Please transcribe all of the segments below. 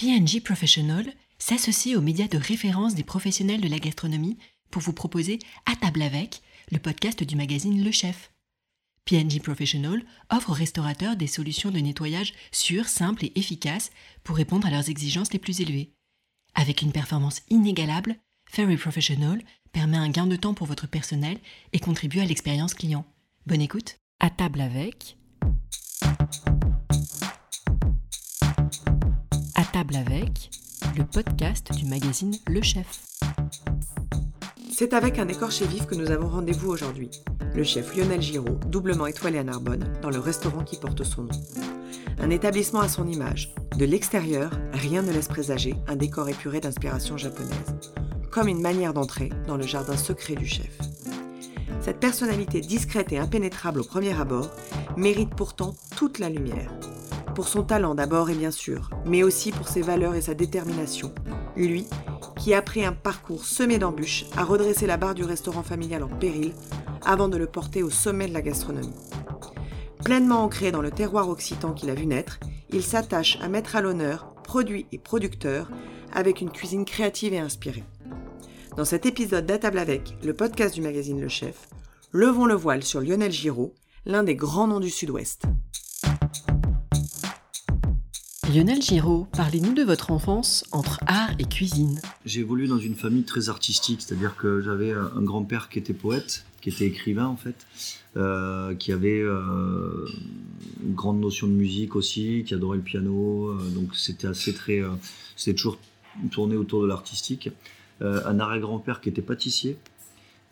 PNG Professional s'associe aux médias de référence des professionnels de la gastronomie pour vous proposer À table avec, le podcast du magazine Le Chef. PNG Professional offre aux restaurateurs des solutions de nettoyage sûres, simples et efficaces pour répondre à leurs exigences les plus élevées. Avec une performance inégalable, Ferry Professional permet un gain de temps pour votre personnel et contribue à l'expérience client. Bonne écoute. À table avec. Avec, le podcast du magazine Le Chef. C'est avec un écorché vif que nous avons rendez-vous aujourd'hui. Le chef Lionel Giraud, doublement étoilé à Narbonne, dans le restaurant qui porte son nom. Un établissement à son image. De l'extérieur, rien ne laisse présager un décor épuré d'inspiration japonaise. Comme une manière d'entrer dans le jardin secret du chef. Cette personnalité discrète et impénétrable au premier abord mérite pourtant toute la lumière. Pour son talent d'abord et bien sûr, mais aussi pour ses valeurs et sa détermination. Lui, qui après un parcours semé d'embûches a redressé la barre du restaurant familial en péril avant de le porter au sommet de la gastronomie. Pleinement ancré dans le terroir occitan qu'il a vu naître, il s'attache à mettre à l'honneur produits et producteurs avec une cuisine créative et inspirée. Dans cet épisode d'Atable avec, le podcast du magazine Le Chef, levons le voile sur Lionel Giraud, l'un des grands noms du Sud-Ouest. Lionel Giraud, parlez-nous de votre enfance entre art et cuisine. J'ai évolué dans une famille très artistique, c'est-à-dire que j'avais un grand-père qui était poète, qui était écrivain en fait, euh, qui avait euh, une grande notion de musique aussi, qui adorait le piano, euh, donc c'était assez très, c'était toujours tourné autour de l'artistique. un arrière-grand-père qui était pâtissier,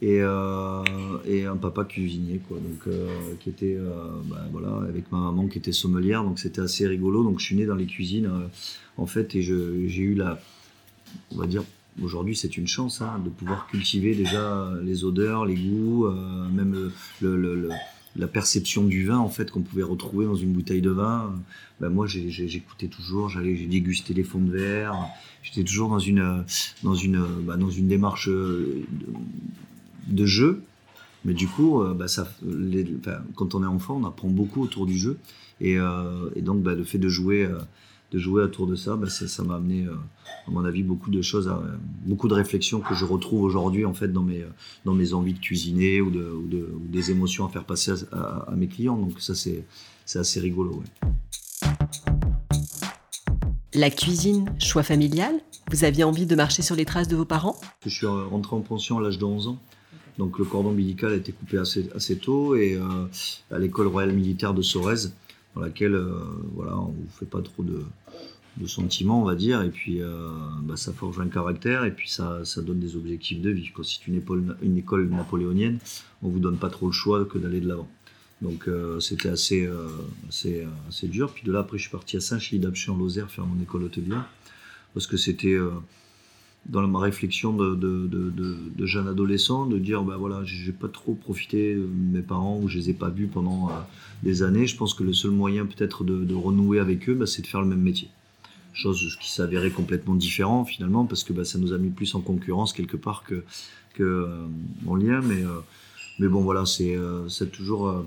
et, euh, et, un papa cuisinier quoi. Donc euh, qui était euh, bah, voilà avec ma maman qui était sommelière. Donc c'était assez rigolo. Donc je suis né dans les cuisines en fait. Et j'ai eu la on va dire aujourd'hui c'est une chance hein, de pouvoir cultiver déjà les odeurs les goûts même le, la perception du vin en fait qu'on pouvait retrouver dans une bouteille de vin. Ben, moi j'écoutais toujours. J'allais j'ai dégusté les fonds de verre. J'étais toujours dans une dans une bah, dans une démarche de jeu. Mais du coup, euh, bah, ça, quand on est enfant, on apprend beaucoup autour du jeu. Et, euh, donc, bah, le fait de jouer, euh, de jouer autour de ça, bah, ça m'a amené, à mon avis, beaucoup de choses, beaucoup de réflexions que je retrouve aujourd'hui en fait dans mes, dans mes envies de cuisiner ou, de, des émotions à faire passer à, mes clients. Donc ça, c'est assez rigolo. La cuisine, choix familial Vous aviez envie de marcher sur les traces de vos parents? Je suis rentré en pension à l'âge de 11 ans. Donc le cordon ombilical a été coupé assez, tôt et euh, à l'école royale militaire de Sorèze, dans laquelle euh, voilà, on ne fait pas trop de, sentiments, on va dire, et puis euh, bah, ça forge un caractère et puis ça, ça donne des objectifs de vie. Quand c'est une, école, napoléonienne, on vous donne pas trop le choix que d'aller de l'avant. Donc c'était assez, assez, assez, dur. Puis de là, après, je suis parti à Saint-Chilly en Lozère faire mon école hôtelière parce que c'était dans ma réflexion de, jeune adolescent, de dire ben voilà, j'ai pas trop profité de mes parents ou je les ai pas vus pendant euh, des années. Je pense que le seul moyen peut-être de, renouer avec eux, ben, c'est de faire le même métier. Chose qui s'avérait complètement différent finalement parce que ben, ça nous a mis plus en concurrence quelque part que, euh, en lien. Mais, euh, mais bon voilà, c'est toujours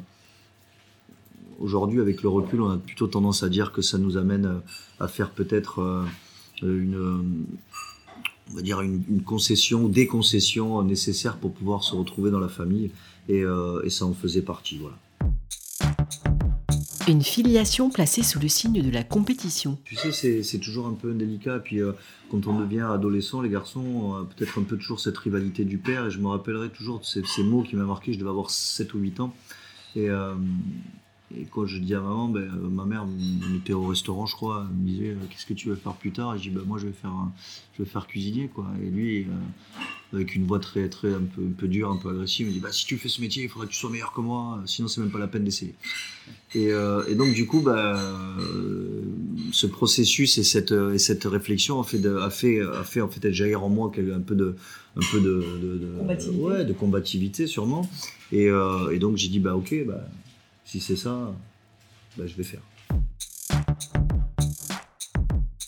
aujourd'hui avec le recul, on a plutôt tendance à dire que ça nous amène à faire peut-être une on va dire une, concession, des concessions nécessaires pour pouvoir se retrouver dans la famille. Et, euh, ça en faisait partie. Voilà. Une filiation placée sous le signe de la compétition. Tu sais, c'est toujours un peu délicat. Et puis, euh, quand on devient adolescent, les garçons ont peut-être un peu toujours cette rivalité du père. Et je me rappellerai toujours de ces, ces mots qui m'ont marqué. Je devais avoir 7 ou 8 ans. Et, euh, et quand je dis à maman, ben, euh, ma mère, on était au restaurant, je crois, elle me disait euh, Qu'est-ce que tu veux faire plus tard? Et je dis ben, Moi, je vais faire, je vais faire cuisinier. Quoi. Et lui, euh, avec une voix très, très un peu, un peu dure, un peu agressive, il me dit bah, Si tu fais ce métier, il faudrait que tu sois meilleur que moi, sinon, c'est même pas la peine d'essayer. Et, et, donc, du coup, bah, ce processus et cette, et cette réflexion a fait, de, a fait, a fait en fait jaillir en moi un peu de, un peu de, de, combativité. Ouais, de combativité, sûrement. Et, et donc, j'ai dit bah, Ok, bah si c'est ça, bah, je vais faire.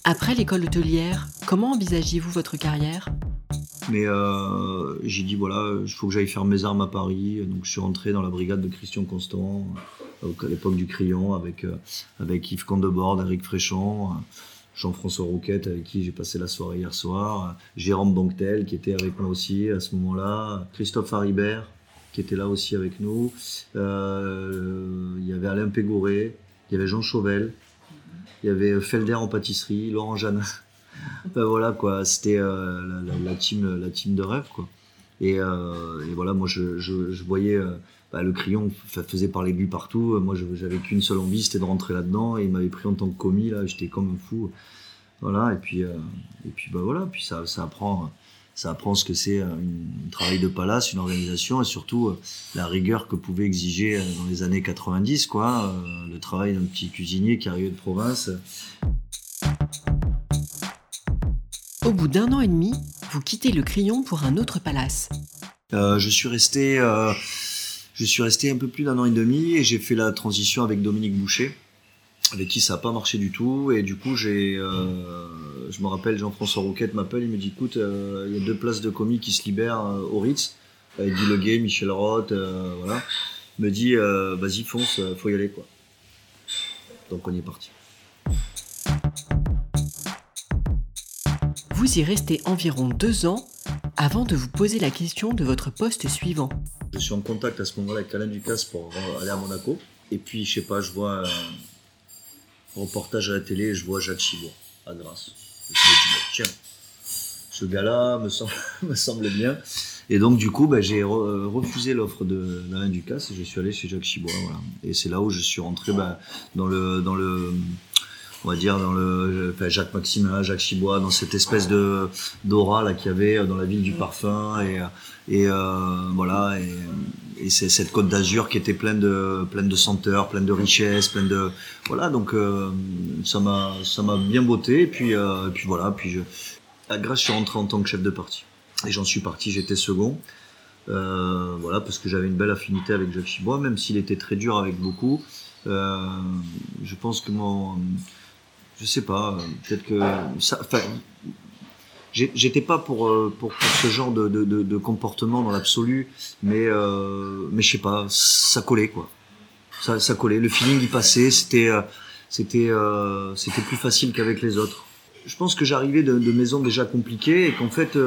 Après l'école hôtelière, comment envisagiez-vous votre carrière? Mais euh, j'ai dit voilà, il faut que j'aille faire mes armes à Paris. Donc je suis rentré dans la brigade de Christian Constant, euh, à l'époque du Crayon, avec, euh, avec Yves Condebord, Eric Fréchon. Jean-François Rouquette avec qui j'ai passé la soirée hier soir, Jérôme Banquetel qui était avec moi aussi à ce moment-là, Christophe Haribert qui était là aussi avec nous, euh, il y avait Alain Pégouré, il y avait Jean Chauvel, il y avait Felder en pâtisserie, Laurent Jeanne. ben voilà quoi, c'était euh, la, team, la team de rêve quoi. Et, euh, voilà, moi je, je, voyais bah, le crayon faisait parler de lui partout. Moi j'avais qu'une seule envie, c'était de rentrer là-dedans. Et il m'avait pris en tant que commis là, j'étais comme un fou. Voilà, et puis, et puis bah voilà, puis ça, ça apprend ça apprend ce que c'est un travail de palace, une organisation et surtout la rigueur que pouvait exiger dans les années 90, quoi, le travail d'un petit cuisinier qui arrivait de province. Au bout d'un an et demi, vous quittez le Crayon pour un autre palace. Euh, je suis resté, euh, je suis resté un peu plus d'un an et demi et j'ai fait la transition avec Dominique Boucher, avec qui ça n'a pas marché du tout et du coup j'ai, euh, je me rappelle Jean-François Rouquette m'appelle, il me dit écoute, il y a deux places de commis qui se libèrent au Ritz, avec Guy Leguet, Michel Roth, voilà, il me dit vas-y fonce, faut y aller quoi. Donc on y est parti. Vous y restez environ deux ans avant de vous poser la question de votre poste suivant. Je suis en contact à ce moment-là avec Alain Ducasse pour aller à Monaco. Et puis, je sais pas, je vois un reportage à la télé et je vois Jacques Chibour à Grasse. Je me dis, tiens, ce gars-là me, semble, me semble bien. Et donc, du coup, bah, j'ai refusé l'offre d'Alain Ducasse et je suis allé chez Jacques Chibois. Voilà. Et c'est là où je suis rentré bah, dans le. Dans le on va dire dans le Jacques Maximin, Jacques Chibois, dans cette espèce de d'aura là qu'il y avait dans la ville du parfum et et euh, voilà et, et c'est cette côte d'Azur qui était pleine de pleine de senteurs, pleine de richesses, pleine de voilà donc euh, ça m'a bien botté et puis euh, puis voilà puis je à Grâce je suis rentré en tant que chef de parti. Et j'en suis parti j'étais second. Euh, voilà parce que j'avais une belle affinité avec Jacques Chibois même s'il était très dur avec beaucoup. Je pense que mon je sais pas, peut-être que j'étais pas pour, euh, pour, pour ce genre de, de, comportement dans l'absolu, mais euh, mais je sais pas, ça collait quoi, ça, collait, le feeling y passait, c'était euh, c'était c'était plus facile qu'avec les autres. Je pense que j'arrivais de, de maisons déjà compliquées et qu'en fait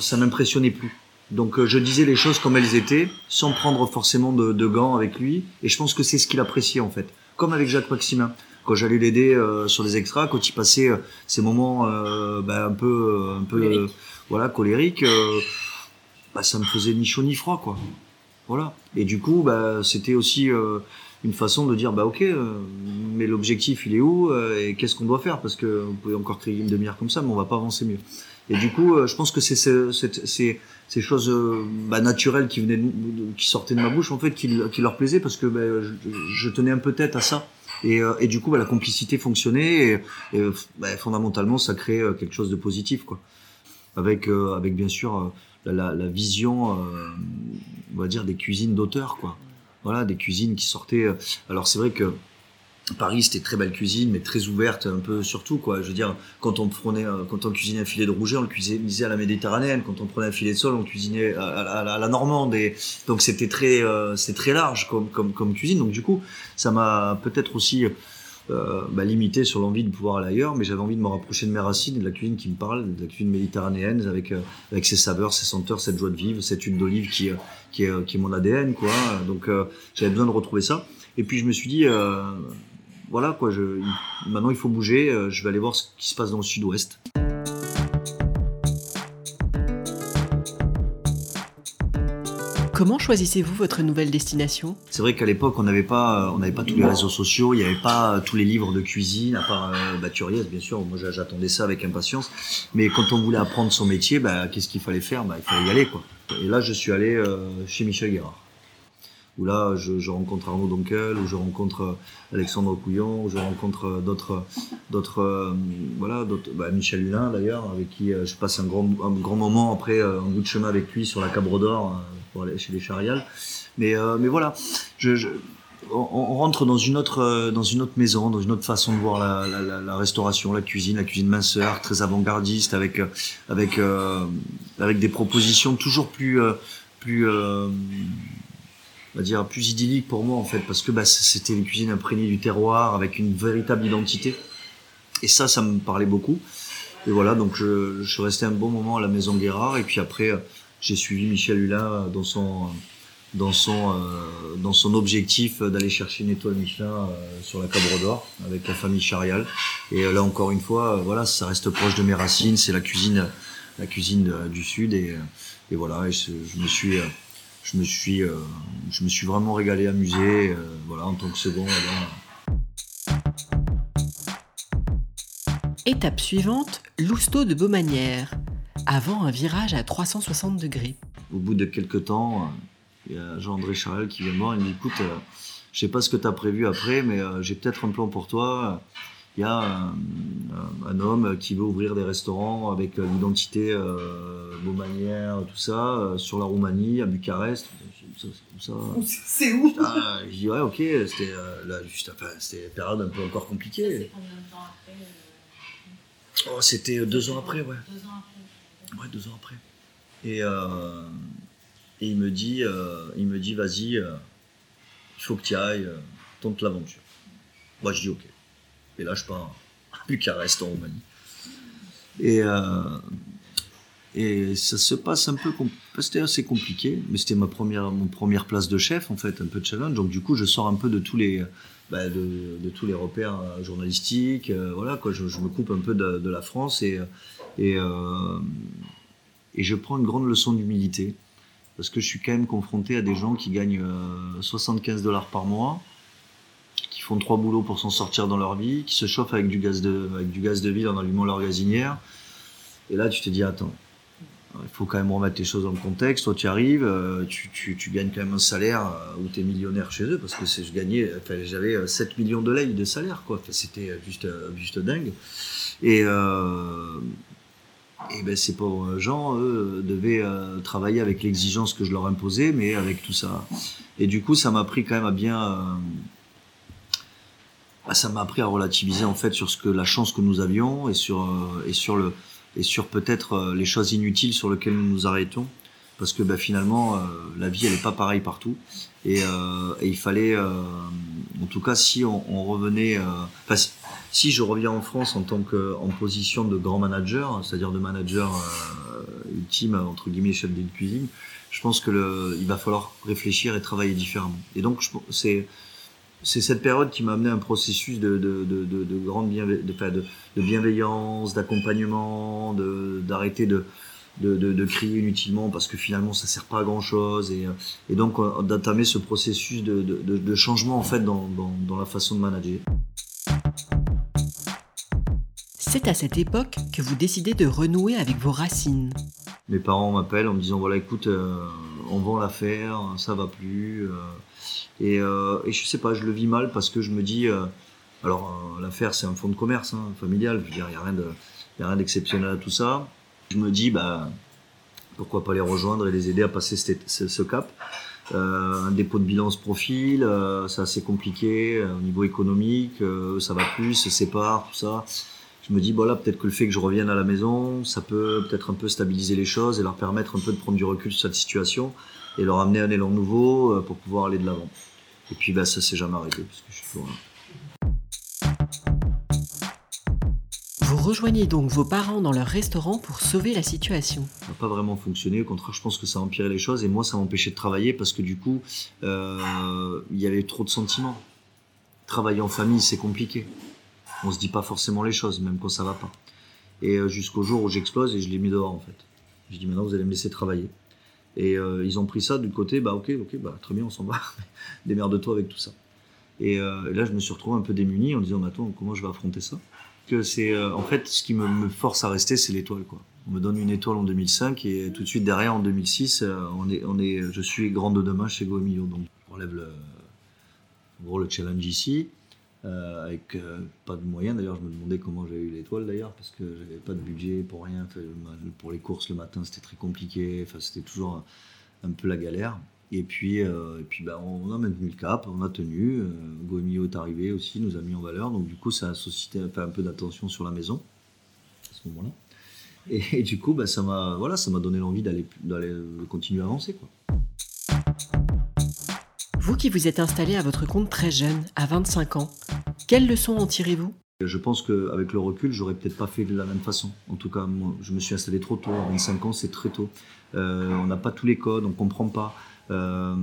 ça m'impressionnait plus. Donc je disais les choses comme elles étaient, sans prendre forcément de, de gants avec lui, et je pense que c'est ce qu'il appréciait en fait, comme avec Jacques Maximin quand j'allais l'aider euh, sur les extras, quand il passait euh, ces moments euh, bah, un peu, un peu, voilà, colériques, bah, ça me faisait ni chaud ni froid, quoi. Voilà. Et du coup, bah, c'était aussi une façon de dire, bah ok, mais l'objectif, il est où et qu'est-ce qu'on doit faire? Parce que vous pouvez encore crier une demi-heure comme ça, mais on va pas avancer mieux. Et du coup, je pense que c'est ces, ces choses bah, naturelles qui venaient, qui sortaient de ma bouche, en fait, qui, qui leur plaisaient parce que bah, je, je, tenais un peu tête à ça. Et, euh, et du coup, bah, la complicité fonctionnait et, bah, fondamentalement, ça crée euh, quelque chose de positif, quoi. Avec, euh, avec bien sûr la, la, vision, on va dire, des cuisines d'auteur, quoi. Voilà, des cuisines qui sortaient. Alors c'est vrai que Paris, c'était très belle cuisine, mais très ouverte, un peu surtout, quoi. Je veux dire, quand on prenait, euh, quand on cuisinait un filet de rouget, on le cuisinait à la méditerranéenne. Quand on prenait un filet de sol, on cuisinait à, la normande. Et donc, c'était très, euh, très large comme, comme, comme cuisine. Donc, du coup, ça m'a peut-être aussi euh, bah, limité sur l'envie de pouvoir aller ailleurs, mais j'avais envie de me rapprocher de mes racines et de la cuisine qui me parle, de la cuisine méditerranéenne, avec, euh, avec ses saveurs, ses senteurs, cette joie de vivre, cette huile d'olive qui, qui, est, qui est mon ADN, quoi. Donc, j'avais besoin de retrouver ça. Et puis, je me suis dit, voilà quoi, je, maintenant il faut bouger, euh, je vais aller voir ce qui se passe dans le sud-ouest. Comment choisissez-vous votre nouvelle destination? C'est vrai qu'à l'époque, on n'avait pas, euh, on n'avait pas tous les réseaux sociaux, il n'y avait pas euh, tous les livres de cuisine, à part euh, bien sûr. Moi, j'attendais ça avec impatience. Mais quand on voulait apprendre son métier, bah, qu'est-ce qu'il fallait faire? Bah, Il fallait y aller, quoi. Et là, je suis allé chez Michel Guérard où là je, rencontre Arnaud Donkel, où je rencontre euh, Alexandre Couillon, où je rencontre euh, d'autres, euh, voilà, bah, Michel Hulin d'ailleurs, avec qui je passe un grand, moment après un bout de chemin avec lui sur la Cabre d'Or chez les Charial. Mais, voilà, on, rentre dans une autre maison, dans une autre façon de voir la, restauration, la cuisine, la cuisine minceur, très avant-gardiste, avec des propositions toujours plus on va dire plus idyllique pour moi en fait parce que bah, c'était une cuisine imprégnée du terroir avec une véritable identité Et ça, ça me parlait beaucoup. Et voilà, donc je, je suis resté un bon moment à la Maison Guérard. Et puis après, j'ai suivi Michel Hulin dans son, dans son, euh, dans son objectif d'aller chercher une étoile Michelin euh, sur la Cabre d'Or avec la famille Charial. Et euh, là, encore une fois, voilà, ça reste proche de mes racines. C'est la cuisine, la cuisine du Sud. Et, et voilà, je, je me suis. Euh, Je me, suis, euh, je me suis vraiment régalé, amusé, euh, voilà, en tant que second. Étape suivante, Lousteau de Beaumanière, avant un virage à 360 degrés. Au bout de quelques temps, euh, il y a Jean-André Charel qui vient me voir. Il me dit Écoute, je sais pas ce que tu as prévu après, mais j'ai peut-être un plan pour toi. Il y a un, homme qui veut ouvrir des restaurants avec euh, l'identité euh, Beaumanière, tout ça, euh, sur la Roumanie, à Bucarest. C'est comme ça. C'est où Ah, je dis ouais ok, c'était euh, là, juste, enfin, c'était une période un peu encore compliquée. combien de temps après euh, Oh, c'était euh, deux ans après, ouais. Deux ans après. Ouais, deux ans après. Et, euh, et il me dit, euh, il me dit, vas-y, euh, il faut que tu ailles, euh, tente l'aventure. Moi, je dis ok. Et là, je pars à Bucarest en Roumanie. Et, euh, et ça se passe un peu, c'était assez compliqué, mais c'était ma première, mon première place de chef en fait, un peu de challenge. Donc du coup, je sors un peu de tous les, bah, de, tous les repères euh, journalistiques. euh, voilà quoi, je, me coupe un peu de, la France et et, et je prends une grande leçon d'humilité parce que je suis quand même confronté à des gens qui gagnent euh, 75 dollars par mois, font trois boulots pour s'en sortir dans leur vie, qui se chauffent avec du gaz de, avec du gaz de ville en allumant leur gazinière. Et là, tu te dis, attends, il faut quand même remettre les choses dans le contexte. Toi, tu arrives, euh, tu, tu, gagnes quand même un salaire euh, où tu es millionnaire chez eux, parce que je gagnais, enfin, j'avais euh, 7 millions de lei de salaire, quoi. Enfin, C'était juste, euh, juste dingue. Et, euh, et ben, ces pauvres gens, eux, devaient euh, travailler avec l'exigence que je leur imposais, mais avec tout ça. Et du coup, ça m'a appris quand même à bien. euh, bah, ça m'a appris à relativiser en fait sur ce que la chance que nous avions et sur euh, et sur le et sur peut-être euh, les choses inutiles sur lesquelles nous nous arrêtons. Parce que bah, finalement euh, la vie elle est pas pareille partout. Et, il fallait en tout cas si on, revenait si- je reviens en France en tant que en position de grand manager c'est-à-dire de manager ultime entre guillemets chef de cuisine je pense que il va falloir réfléchir et travailler différemment. Et donc c'est c'est cette période qui m'a amené à un processus de, de, de, de, grande bienve- bienveillance, d'accompagnement, de- d'arrêter de, de, crier inutilement parce que finalement ça sert pas à grand chose et, euh, et donc euh, d'entamer ce processus de, changement en fait dans, dans, dans la façon de manager. C'est à cette époque que vous décidez de renouer avec vos racines. Mes parents m'appellent en me disant voilà écoute euh, on vend l'affaire, ça va plus euh, et, euh, et je sais pas je le vis mal parce que je me dis euh, alors euh, l'affaire c'est un fonds de commerce hein, familial, il y a rien d'exceptionnel à tout ça. Je me dis bah pourquoi pas les rejoindre et les aider à passer ce, cap. Un dépôt de bilan se profile, euh, c'est assez compliqué au niveau économique, ça va plus, se séparent, tout ça. Je me dis, voilà, peut-être que le fait que je revienne à la maison, ça peut peut-être un peu stabiliser les choses et leur permettre un peu de prendre du recul sur cette situation et leur amener un élan nouveau pour pouvoir aller de l'avant. Et puis, bah, ça s'est jamais arrêté parce que je suis toujours là. Vous rejoignez donc vos parents dans leur restaurant pour sauver la situation. Ça n'a pas vraiment fonctionné. Au contraire, je pense que ça a empiré les choses et moi, ça m'empêchait de travailler parce que du coup, euh, il y avait trop de sentiments. Travailler en famille, c'est compliqué. On se dit pas forcément les choses, même quand ça va pas. Et euh, jusqu'au jour où j'explose et je l'ai mis dehors en fait. Je dis maintenant, vous allez me laisser travailler. Et euh, ils ont pris ça du côté, bah ok, ok, bah très bien, on s'en va. Démerde-toi avec tout ça. Et, euh, et là, je me suis retrouvé un peu démuni en disant, mais attends, comment je vais affronter ça? Que c'est euh, en fait ce qui me, force à rester, c'est l'étoile quoi. On me donne une étoile en 2005 et tout de suite derrière en 2006, euh, on est, on est, je suis grande de demain chez Goemio. Donc on relève le, en le challenge ici euh, avec euh, pas de moyens. D'ailleurs, je me demandais comment j'avais eu l'étoile d'ailleurs parce que j'avais pas de budget pour rien. Pour les courses le matin, c'était très compliqué. Enfin, c'était toujours un, peu la galère. Et puis, euh, et puis bah, on a maintenu le cap, on a tenu. Goemio est arrivé aussi, nous a mis en valeur. Donc du coup, ça a suscité un peu, d'attention sur la maison à ce moment-là. Et, du coup, bah, ça m'a voilà, ça donné l'envie d'aller continuer à avancer. Quoi. Qui vous êtes installé à votre compte très jeune, à 25 ans, quelles leçons en tirez-vous? Je pense qu'avec le recul, j'aurais peut-être pas fait de la même façon. En tout cas, je me suis installé trop tôt. À 25 ans, c'est très tôt. Euh, on n'a pas tous les codes, on comprend pas. Euh,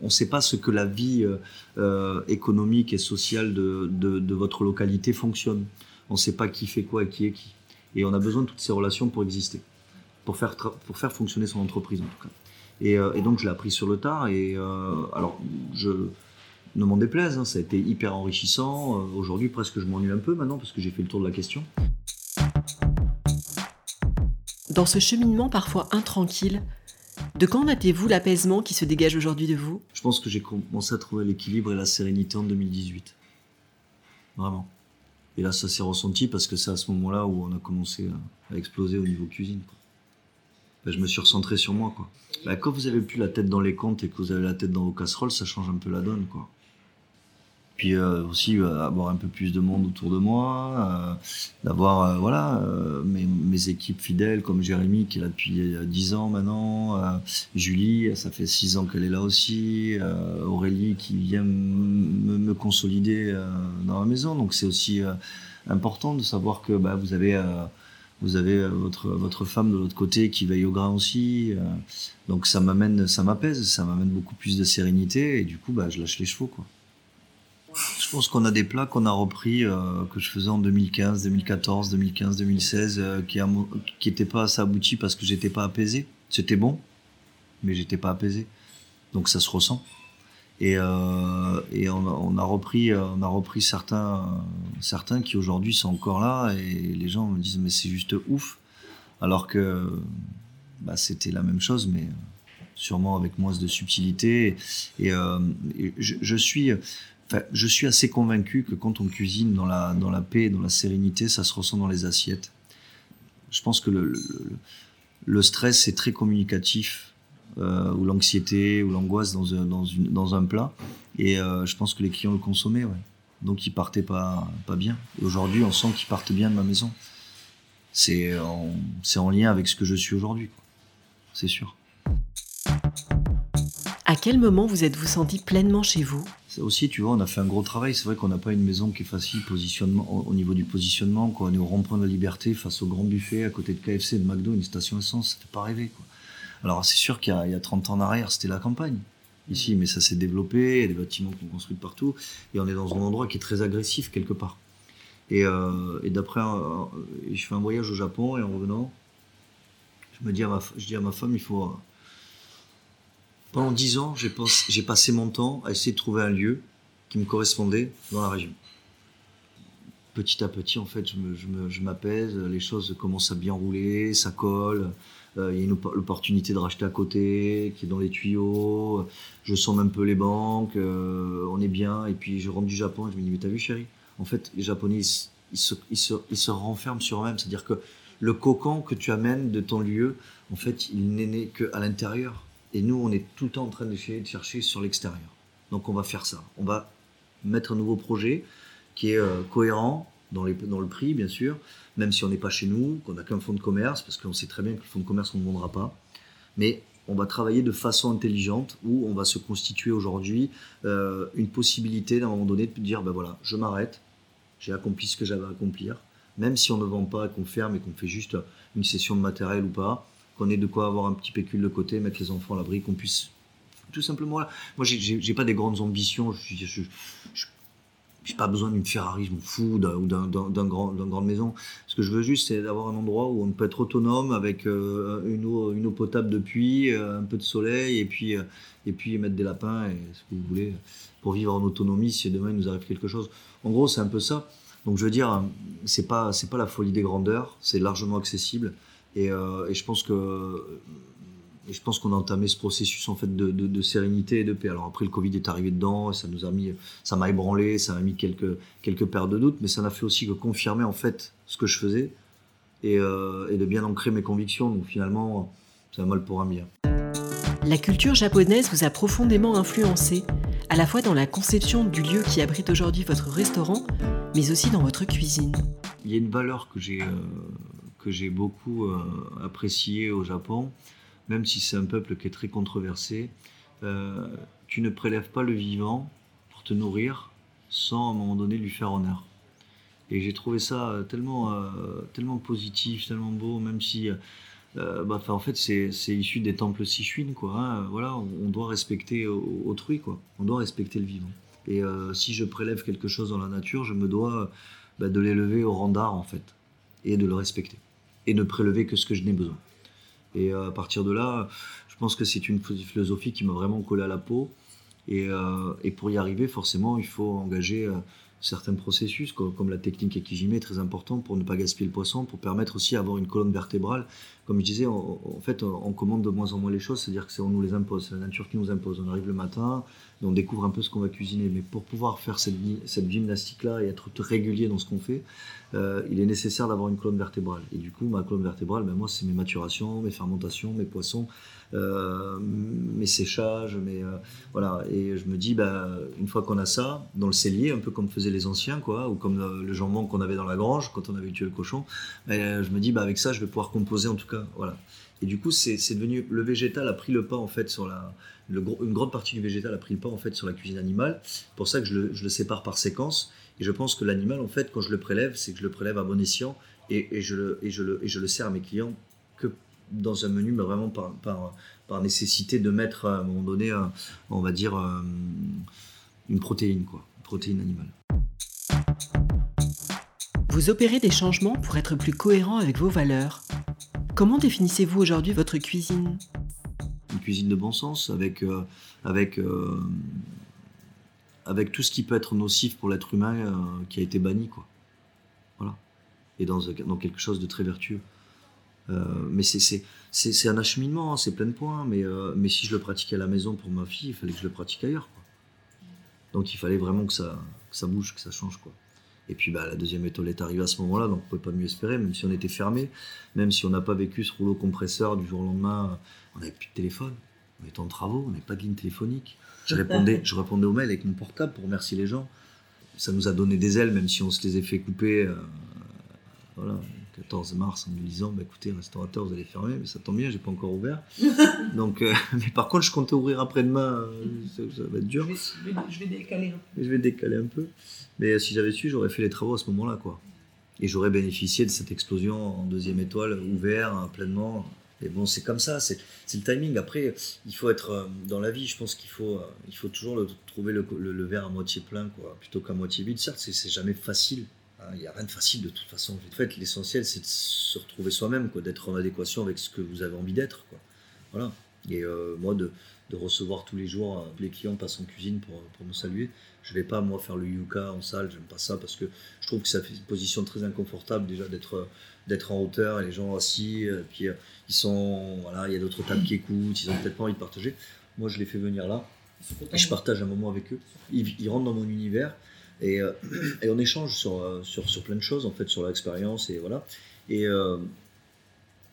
on ne sait pas ce que la vie euh, économique et sociale de, votre localité fonctionne. On ne sait pas qui fait quoi et qui est qui. Et on a besoin de toutes ces relations pour exister, pour faire fonctionner son entreprise en tout cas. Et, et donc je l'ai appris sur le tard. Et alors je ne m'en déplaise, hein, ça a été hyper enrichissant. Euh, aujourd'hui, presque je m'ennuie un peu maintenant parce que j'ai fait le tour de la question. Dans ce cheminement parfois intranquille, de quand notez-vous l'apaisement qui se dégage aujourd'hui de vous? Je pense que j'ai commencé à trouver l'équilibre et la sérénité en 2018. Vraiment. Et là, ça s'est ressenti parce que c'est à ce moment-là où on a commencé à, exploser au niveau cuisine. je me suis recentré sur moi. Quoi. Bah, quand vous avez plus la tête dans les comptes et que vous avez la tête dans vos casseroles, ça change un peu la donne. Quoi puis euh, aussi euh, avoir un peu plus de monde autour de moi, euh, d'avoir voilà mes, équipes fidèles comme Jérémy qui est là depuis 10 ans maintenant, Julie, ça fait 6 ans qu'elle est là aussi, Aurélie qui vient me, consolider dans la maison, donc c'est aussi important de savoir que bah, vous avez vous avez votre, votre femme de l'autre côté qui veille au grain aussi. donc ça m'amène, ça m'apaise, ça m'amène beaucoup plus de sérénité et du coup, bah, je lâche les chevaux. Quoi. Je pense qu'on a des plats qu'on a repris, euh, que je faisais en 2015, 2014, 2015, 2016, qui n'étaient pas assez aboutis parce que j'étais pas apaisé. C'était bon, mais j'étais pas apaisé. Donc ça se ressent. Et, euh, et on, a repris, euh, on a repris certains, certains qui aujourd'hui sont encore là et les gens me disent mais c'est juste ouf. Alors que bah, c'était la même chose, mais sûrement avec moins de subtilité. Et, je, je, suis, je suis assez convaincu que quand on cuisine dans la, dans la paix, dans la sérénité, ça se ressent dans les assiettes. Je pense que le, le, stress est très communicatif, euh, ou l'anxiété, ou l'angoisse dans un, dans, une, dans un plat. Et euh, je pense que les clients le consommaient, ouais. Donc ils partaient pas, pas bien. Aujourd'hui, on sent qu'ils partent bien de ma maison. C'est en, en lien avec ce que je suis aujourd'hui, c'est sûr. À quel moment vous êtes-vous senti pleinement chez vous? Ça aussi, tu vois, on a fait un gros travail. C'est vrai qu'on n'a pas une maison qui est facile positionnement, au niveau du positionnement. Quoi. On est au rond-point de la liberté face au grand buffet à côté de KFC, de McDo, une station essence. Ça fait pas rêver. Quoi. Alors, c'est sûr qu'il y, a 30 ans en arrière, c'était la campagne. Ici, mais ça s'est développé. Il y a des bâtiments qu'on construit partout. Et on est dans un endroit qui est très agressif quelque part. Et, euh, d'après, euh, je fais un voyage au Japon et en revenant, je me dis à ma, je dis à ma femme, il faut pendant dix ans, j'ai passé mon temps à essayer de trouver un lieu qui me correspondait dans la région. Petit à petit, en fait, je m'apaise, les choses commencent à bien rouler, ça colle. Euh, il y a une opportunité de racheter à côté, qui est dans les tuyaux. Je sonde un peu les banques, euh, on est bien. Et puis je rentre du Japon et je me dis, mais t'as vu chérie? En fait, les Japonais, ils, se, ils se renferment sur eux-mêmes. C'est-à-dire que le cocon que tu amènes de ton lieu, en fait, il n'est né qu'à l'intérieur. Et nous, on est tout le temps en train d'essayer de chercher sur l'extérieur. Donc on va faire ça. On va mettre un nouveau projet qui est euh, cohérent dans, le prix, bien sûr, même si on n'est pas chez nous, qu'on n'a qu'un fonds de commerce, parce qu'on sait très bien que le fonds de commerce, on ne vendra pas. Mais on va travailler de façon intelligente où on va se constituer aujourd'hui euh, une possibilité d'un moment donné de dire, ben voilà, je m'arrête, j'ai accompli ce que j'avais à accomplir, même si on ne vend pas, qu'on ferme et qu'on fait juste une session de matériel ou pas, qu'on ait de quoi avoir un petit pécule de côté, mettre les enfants à l'abri, qu'on puisse tout simplement. Moi, j'ai pas des grandes ambitions. Je n'ai pas besoin d'une Ferrari, je m'en fous, ou d'un grand, grande maison. Ce que je veux juste, c'est d'avoir un endroit où on peut être autonome avec euh, une, eau, potable de puits, euh, un peu de soleil, et puis, euh, et puis mettre des lapins et ce que vous voulez pour vivre en autonomie si demain il nous arrive quelque chose. En gros, c'est un peu ça. Donc je veux dire, c'est pas c'est pas la folie des grandeurs, c'est largement accessible. Euh, et, je pense que je pense qu'on a entamé ce processus en fait de, sérénité et de paix. Alors après le Covid est arrivé dedans, et ça nous a mis, ça m'a ébranlé, ça m'a mis quelques quelques paires de doutes, mais ça n'a fait aussi que confirmer en fait ce que je faisais et, euh, de bien ancrer mes convictions. Donc finalement, c'est un mal pour un bien. La culture japonaise vous a profondément influencé, à la fois dans la conception du lieu qui abrite aujourd'hui votre restaurant, mais aussi dans votre cuisine. Il y a une valeur que j'ai euh, que j'ai beaucoup euh, apprécié au Japon, même si c'est un peuple qui est très controversé. Euh, tu ne prélèves pas le vivant pour te nourrir sans à un moment donné lui faire honneur. Et j'ai trouvé ça euh, tellement, euh, tellement positif, tellement beau, même si. bah, en fait, c'est issu des temples Sichuin, quoi. hein. Voilà, on, doit respecter au- autrui, quoi. On doit respecter le vivant. Et si je prélève quelque chose dans la nature, je me dois bah, de l'élever au rang d'art, en fait, et de le respecter, et ne prélever que ce que je n'ai besoin. Et euh, à partir de là, je pense que c'est une philosophie qui m'a vraiment collé à la peau. Et, euh, pour y arriver, forcément, il faut engager euh, certains processus, co- comme la technique Ekijime très importante pour ne pas gaspiller le poisson, pour permettre aussi d'avoir une colonne vertébrale. Comme je disais, on- en fait, on commande de moins en moins les choses, c'est-à-dire que c'est on nous les impose, c'est la nature qui nous impose. On arrive le matin, on découvre un peu ce qu'on va cuisiner. Mais pour pouvoir faire cette, gym- cette gymnastique-là et être régulier dans ce qu'on fait, euh, il est nécessaire d'avoir une colonne vertébrale. Et du coup, ma colonne vertébrale, ben moi, c'est mes maturations, mes fermentations, mes poissons, euh, mes séchages, mes, euh, voilà. Et je me dis, ben, une fois qu'on a ça, dans le cellier, un peu comme faisaient les anciens, quoi, ou comme le jambon qu'on avait dans la grange quand on avait tué le cochon, ben, je me dis, ben, avec ça, je vais pouvoir composer en tout cas, Et du coup, c'est devenu le végétal a pris le pas en fait sur la, une grande partie du végétal a pris le pas en fait sur la cuisine animale. Pour ça que je le, sépare par séquence. Et je pense que l'animal, en fait, quand je le prélève, c'est que je le prélève à bon escient et, je, le, et, je le, et je le sers à mes clients que dans un menu, mais vraiment par, par, par nécessité de mettre à un moment donné, un- on va dire, euh, une protéine, quoi, une protéine animale. Vous opérez des changements pour être plus cohérent avec vos valeurs. Comment définissez-vous aujourd'hui votre cuisine? Une cuisine de bon sens avec, euh, avec, euh, avec tout ce qui peut être nocif pour l'être humain euh, qui a été banni. Quoi. Voilà. Et dans, quelque chose de très vertueux. Mais c'est, un acheminement, hein, c'est plein de points. Mais, mais si je le pratiquais à la maison pour ma fille, il fallait que je le pratique ailleurs. Donc il fallait vraiment que ça, que ça bouge, que ça change. Quoi. Et puis bah, la deuxième étoile est arrivée à ce moment-là, donc on ne pouvait pas mieux espérer, même si on était fermé, même si on n'a pas vécu ce rouleau compresseur du jour au lendemain. On n'avait plus de téléphone, on était en travaux, on n'avait pas de ligne téléphonique. Je répondais, je répondais aux mails avec mon portable pour remercier les gens. Ça nous a donné des ailes, même si on se les a fait couper. euh, voilà, 14 mars, en nous disant bah, écoutez, restaurateur, vous allez fermer, mais ça tombe bien, j'ai pas encore ouvert. Donc, euh, mais par contre, je comptais ouvrir après-demain, euh, ça, ça va être dur. Je vais, je vais- je vais décaler un peu. Et je vais décaler un peu. Mais euh, si j'avais su, j'aurais fait les travaux à ce moment-là, quoi. Et j'aurais bénéficié de cette explosion en deuxième étoile, ouvert hein, pleinement. Et bon, c'est comme ça, c'est le timing. Après, il faut être dans la vie, je pense qu'il faut, il faut toujours le- trouver le, le- le verre à moitié plein, quoi, plutôt qu'à moitié vide. Certes, c'est jamais facile. Hein, Il n'y a rien de facile de toute façon. En fait, l'essentiel, c'est de se retrouver soi-même, quoi, d'être en adéquation avec ce que vous avez envie d'être. quoi. Voilà. Et euh, moi, de, de recevoir tous les jours, euh, les clients passent en cuisine pour, pour me saluer. Je vais pas, moi, faire le yuka en salle, j'aime pas ça, parce que je trouve que ça fait une position très inconfortable, déjà, d'être euh, d'être en hauteur et les gens assis, euh, puis euh, ils sont, voilà, il y a d'autres tables qui écoutent, ils ont peut-être pas envie de partager. Moi, je les fais venir là, et je partage un moment avec eux. Ils, ils rentrent dans mon univers et, euh, et on échange sur, euh, sur, sur plein de choses, en fait, sur l'expérience, et voilà. Et, euh,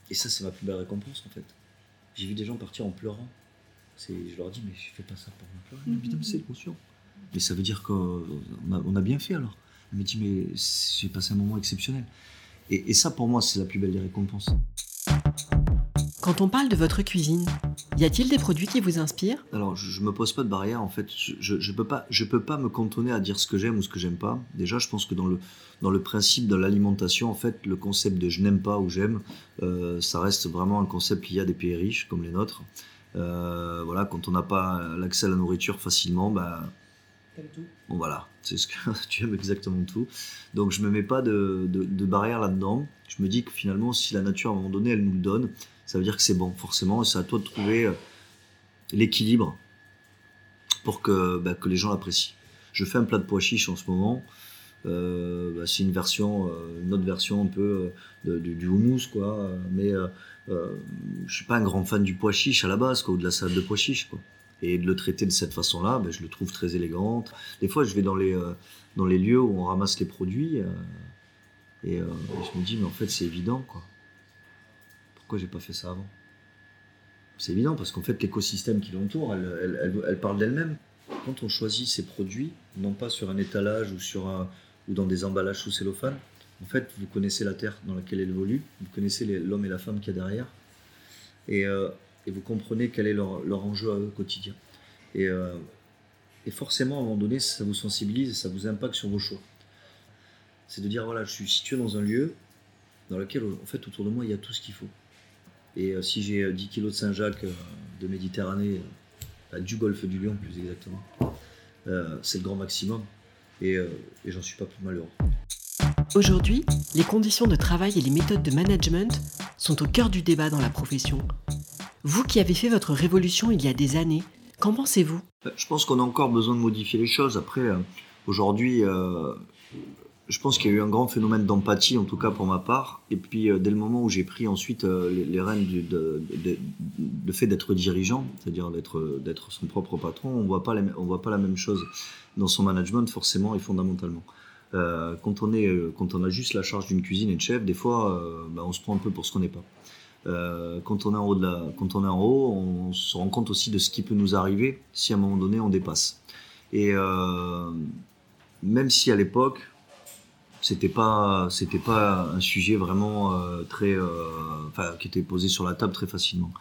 et ça, c'est ma plus belle récompense, en fait. J'ai vu des gens partir en pleurant. Je leur dis, mais je fais pas ça pour me pleurer. Me disent, Putain, c'est conscient. Mais ça veut dire qu'on a, on a bien fait alors. Elle me dit, mais j'ai passé un moment exceptionnel. Et, et ça, pour moi, c'est la plus belle des récompenses. Quand on parle de votre cuisine, y a-t-il des produits qui vous inspirent? Alors, je, je me pose pas de barrière en fait. Je, je, je peux pas, je peux pas me cantonner à dire ce que j'aime ou ce que j'aime pas. Déjà, je pense que dans le dans le principe de l'alimentation, en fait, le concept de je n'aime pas ou j'aime, euh, ça reste vraiment un concept lié à des pays riches comme les nôtres. Euh, voilà, quand on n'a pas l'accès à la nourriture facilement, bah, T'aimes tout. Bon voilà, c'est ce que tu aimes exactement tout. Donc je me mets pas de, de, de barrière là-dedans. Je me dis que finalement, si la nature à un moment donné, elle nous le donne, ça veut dire que c'est bon, forcément. C'est à toi de trouver euh, l'équilibre pour que, bah, que les gens l'apprécient. Je fais un plat de pois chiches en ce moment. Euh, bah, c'est une version, euh, une autre version un peu du, du houmous, quoi. Mais je suis pas un grand fan du pois chiche à la base, quoi, ou de la salade de pois chiche, quoi. Et de le traiter de cette façon-là, ben, je le trouve très élégant. Des fois, je vais dans les, dans les lieux où on ramasse les produits et, et je me dis, mais en fait, c'est évident, quoi. Pourquoi j'ai pas fait ça avant? C'est évident parce qu'en fait, l'écosystème qui l'entoure, elle, elle, elle, parle d'elle-même. Quand on choisit ses produits, non pas sur un étalage ou, sur un, ou dans des emballages sous cellophane, en fait, vous connaissez la terre dans laquelle elle évolue, vous connaissez l'homme et la femme qu'il y a derrière, et, euh, et vous comprenez quel est leur, leur enjeu à eux quotidien. Et, euh, et forcément, à un moment donné, ça vous sensibilise et ça vous impacte sur vos choix. c'est de dire voilà, je suis situé dans un lieu dans lequel, en fait, autour de moi, il y a tout ce qu'il faut. Et euh, si j'ai 10 kilos de Saint-Jacques euh, de Méditerranée, euh, du golfe du Lion plus exactement, c'est le grand maximum. Et, et j'en suis pas plus malheureux. Aujourd'hui, les conditions de travail et les méthodes de management sont au cœur du débat dans la profession. Vous qui avez fait votre révolution il y a des années, qu'en pensez-vous? Je pense qu'on a encore besoin de modifier les choses. Après, aujourd'hui, je pense qu'il y a eu un grand phénomène d'empathie, en tout cas pour ma part. Et puis, euh, dès le moment où j'ai pris ensuite euh, les, rênes du fait d'être dirigeant, c'est-à-dire d'être, d'être son propre patron, on on voit pas la même chose dans son management forcément et fondamentalement. Euh, quand on a juste la charge d'une cuisine et de chef, des fois, bah, on se prend un peu pour ce qu'on n'est pas. quand on est en haut, on se rend compte aussi de ce qui peut nous arriver si à un moment donné on dépasse. Et même si à l'époque, c'était pas c'était pas un sujet vraiment euh, très euh, enfin qui était posé sur la table très facilement.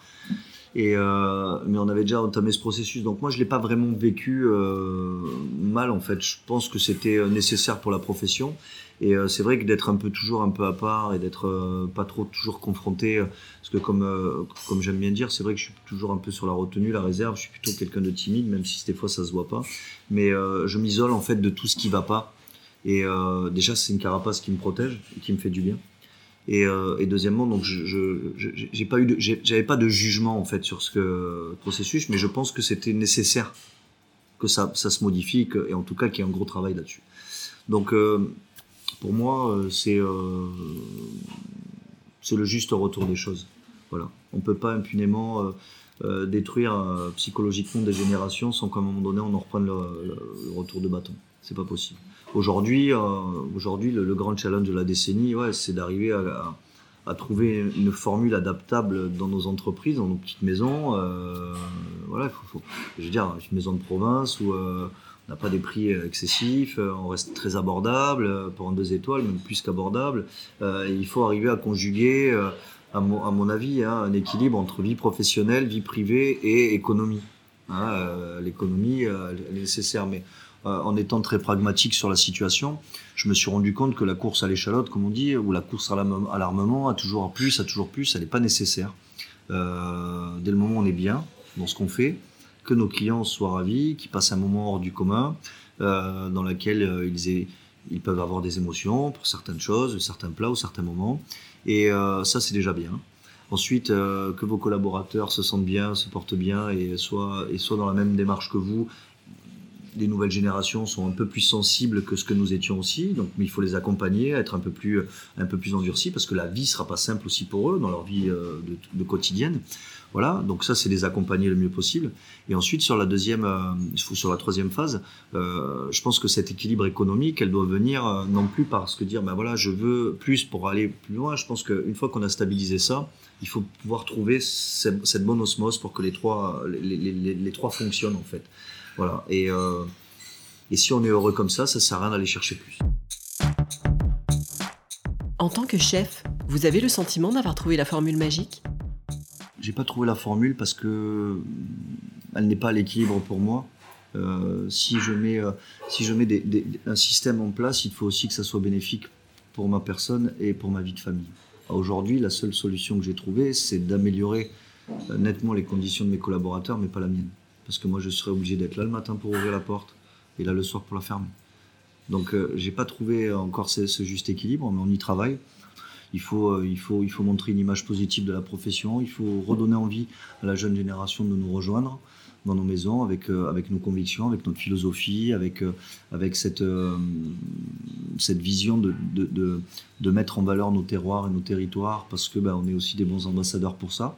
Et euh, mais on avait déjà entamé ce processus. Donc moi je l'ai pas vraiment vécu mal en fait. Je pense que c'était nécessaire pour la profession. Et c'est vrai que d'être un peu toujours un peu à part et d'être pas trop toujours confronté parce que comme comme j'aime bien dire c'est vrai que je suis toujours un peu sur la retenue la réserve. Je suis plutôt quelqu'un de timide même si des fois ça se voit pas. Mais je m'isole en fait de tout ce qui va pas et euh, déjà, c'est une carapace qui me protège et qui me fait du bien. Et, euh, deuxièmement, donc je j'ai pas j'avais pas de jugement en fait sur ce processus, mais je pense que c'était nécessaire que ça, se modifie, et en tout cas qu'il y ait un gros travail là-dessus. Donc euh, pour moi, c'est c'est le juste retour des choses. Voilà, on peut pas impunément détruire psychologiquement des générations sans qu'à un moment donné on en reprenne le, le retour de bâton. C'est pas possible. Aujourd'hui, euh, aujourd'hui, le, grand challenge de la décennie, c'est d'arriver à, trouver une formule adaptable dans nos entreprises, dans nos petites maisons. Euh, voilà, je veux dire, une maison de province où euh, on n'a pas des prix excessifs, on reste très abordable pour un deux étoiles, même plus qu'abordable. il faut arriver à conjuguer, à, mon, avis, hein, un équilibre entre vie professionnelle, vie privée et économie. Hein, l'économie, elle est nécessaire, mais euh, en étant très pragmatique sur la situation, je me suis rendu compte que la course à l'échalote, comme on dit, ou la course à l'armement, a toujours plus, a toujours plus, elle n'est pas nécessaire. Euh, dès le moment où on est bien dans ce qu'on fait, que nos clients soient ravis, qu'ils passent un moment hors du commun, euh, dans lequel ils, peuvent avoir des émotions pour certaines choses, certains plats ou certains moments. Et ça, c'est déjà bien. Ensuite, que vos collaborateurs se sentent bien, se portent bien et et soient dans la même démarche que vous les nouvelles générations sont un peu plus sensibles que ce que nous étions aussi, donc il faut les accompagner, être un peu plus, un peu plus endurcis, parce que la vie sera pas simple aussi pour eux dans leur vie euh, de, quotidienne. Voilà, donc ça c'est les accompagner le mieux possible. Et ensuite sur la deuxième, euh, sur la troisième phase, euh, je pense que cet équilibre économique, elle doit venir non plus parce que dire ben voilà je veux plus pour aller plus loin. Je pense qu'une fois qu'on a stabilisé ça, il faut pouvoir trouver cette, bonne osmose pour que les trois, les, les, les trois fonctionnent en fait. Voilà. Et, euh, et si on est heureux comme ça, ça sert à rien d'aller chercher plus. En tant que chef, vous avez le sentiment d'avoir trouvé la formule magique? J'ai pas trouvé la formule parce que elle n'est pas à l'équilibre pour moi. Euh, si je mets, euh, si je mets un système en place, il faut aussi que ça soit bénéfique pour ma personne et pour ma vie de famille. Aujourd'hui, la seule solution que j'ai trouvée, c'est d'améliorer nettement les conditions de mes collaborateurs, mais pas la mienne parce que moi je serais obligé d'être là le matin pour ouvrir la porte et là le soir pour la fermer. Donc euh, j'ai pas trouvé encore ce, juste équilibre, mais on y travaille. Il faut, euh, il, faut, il faut montrer une image positive de la profession, il faut redonner envie à la jeune génération de nous rejoindre dans nos maisons avec, euh, avec nos convictions, avec notre philosophie, avec, avec cette, cette vision de, de, de, mettre en valeur nos terroirs et nos territoires parce que ben, on est aussi des bons ambassadeurs pour ça.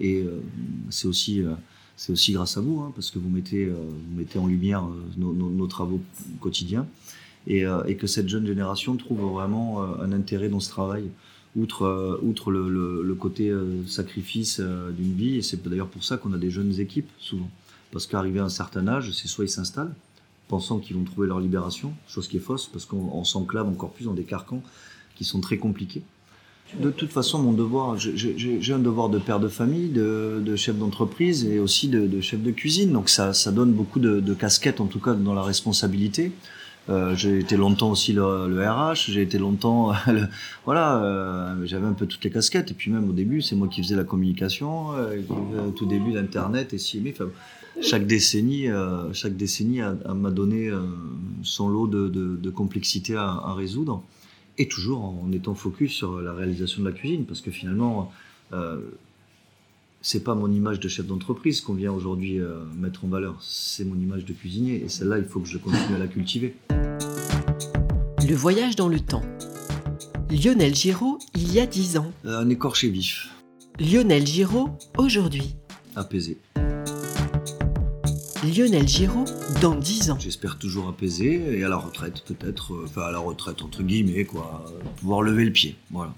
et c'est aussi c'est aussi grâce à vous, hein, parce que vous mettez, euh, en lumière euh, nos, travaux quotidiens, et, euh, et, que cette jeune génération trouve vraiment un intérêt dans ce travail, outre, le, côté sacrifice d'une vie, et c'est d'ailleurs pour ça qu'on a des jeunes équipes, souvent. Parce qu'arrivé à un certain âge, c'est soit ils s'installent, pensant qu'ils vont trouver leur libération, chose qui est fausse, parce qu'on s'enclave encore plus dans des carcans qui sont très compliqués. De toute façon, mon devoir, j'ai un devoir de père de famille, de, chef d'entreprise et aussi de, chef de cuisine. Donc ça, ça donne beaucoup de, casquettes, en tout cas dans la responsabilité. Euh, j'ai été longtemps aussi le, RH, j'ai été longtemps, le- voilà, euh, j'avais un peu toutes les casquettes. Et puis même au début, c'est moi qui faisais la communication, euh, tout début d'internet et si, chaque décennie, chaque décennie m'a donné son lot de, complexité à résoudre, et toujours en étant focus sur la réalisation de la cuisine, parce que finalement, euh, c'est pas mon image de chef d'entreprise qu'on vient aujourd'hui euh, mettre en valeur, c'est mon image de cuisinier, et celle-là, il faut que je continue à la cultiver. Le voyage dans le temps. Lionel Giraud, il y a 10 ans. Euh, Un écorché vif, Lionel Giraud, aujourd'hui. apaisé. Lionel Giraud, dans 10 ans. J'espère toujours apaisé, et à la retraite peut-être, euh, enfin à la retraite entre guillemets, quoi, pouvoir lever le pied, voilà.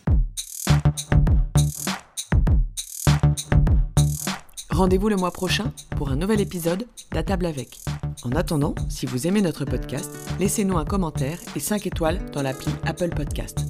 Rendez-vous le mois prochain pour un nouvel épisode d'À table avec. En attendant, si vous aimez notre podcast, laissez-nous un commentaire et 5 étoiles dans l'appli Apple Podcast.